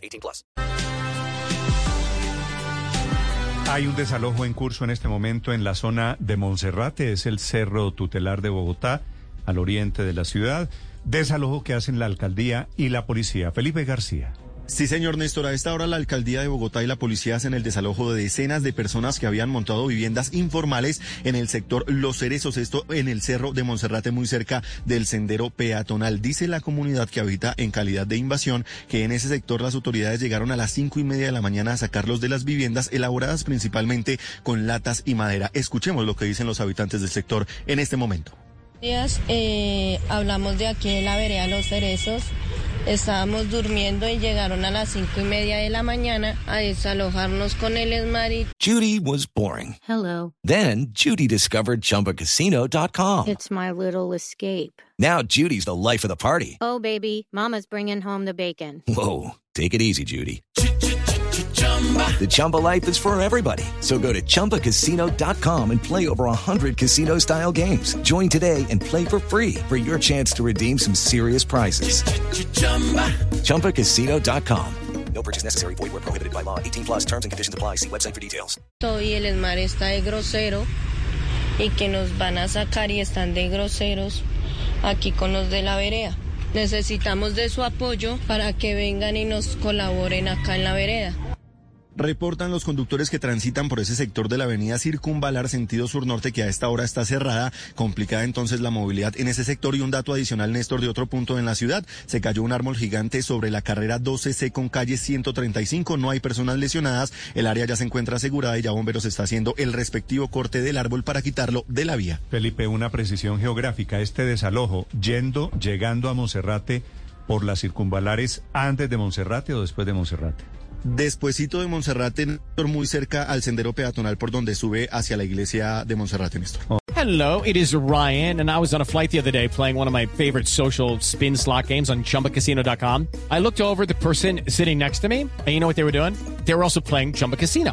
18 plus. Hay un desalojo en curso en este momento en la zona de Monserrate, es el cerro tutelar de Bogotá, al oriente de la ciudad. Desalojo que hacen la alcaldía y la policía. Felipe García. Sí, señor Néstor. A esta hora la alcaldía de Bogotá y la policía hacen el desalojo de decenas de personas que habían montado viviendas informales en el sector Los Cerezos, esto en el cerro de Monserrate, muy cerca del sendero peatonal. Dice la comunidad que habita en calidad de invasión que en ese sector las autoridades llegaron a las cinco y media de la mañana a sacarlos de las viviendas elaboradas principalmente con latas y madera. Escuchemos lo que dicen los habitantes del sector en este momento. días eh, hablamos de aquí en la vereda Los Cerezos. Estábamos durmiendo y llegaron a las cinco y media de la mañana a desalojarnos con el esmarit. Judy was boring. Hello. Then Judy discovered ChumbaCasino.com. It's my little escape. Now Judy's the life of the party. Oh, baby, Mama's bringing home the bacon. Whoa, take it easy, Judy. The Chumba life is for everybody. So go to ChumbaCasino.com and play over 100 casino style games. Join today and play for free for your chance to redeem some serious prizes. ChumbaCasino.com. No purchase necessary. Void were prohibited by law. 18 plus terms and conditions apply. See website for details. Y el esmarit está de grosero y que nos van a sacar y están de groseros aquí con los de la vereda. Necesitamos de su apoyo para que vengan y nos colaboren acá en la vereda. Reportan los conductores que transitan por ese sector de la avenida Circunvalar sentido sur-norte que a esta hora está cerrada, complicada entonces la movilidad en ese sector y un dato adicional, Néstor, de otro punto en la ciudad. Se cayó un árbol gigante sobre la carrera 12C con calle 135, no hay personas lesionadas, el área ya se encuentra asegurada y ya Bomberos está haciendo el respectivo corte del árbol para quitarlo de la vía. Felipe, una precisión geográfica. Este desalojo, yendo, llegando a Monserrate por las circunvalares antes de Monserrate o después de Monserrate. Despuésito de Monserrate, muy cerca al sendero peatonal por donde sube hacia la iglesia de Monserrate, Néstor. Hello, it is Ryan, and I was on a flight the other day playing one of my favorite social spin slot games on ChumbaCasino.com. I looked over the person sitting next to me, and you know what they were doing? They were also playing Chumba Casino.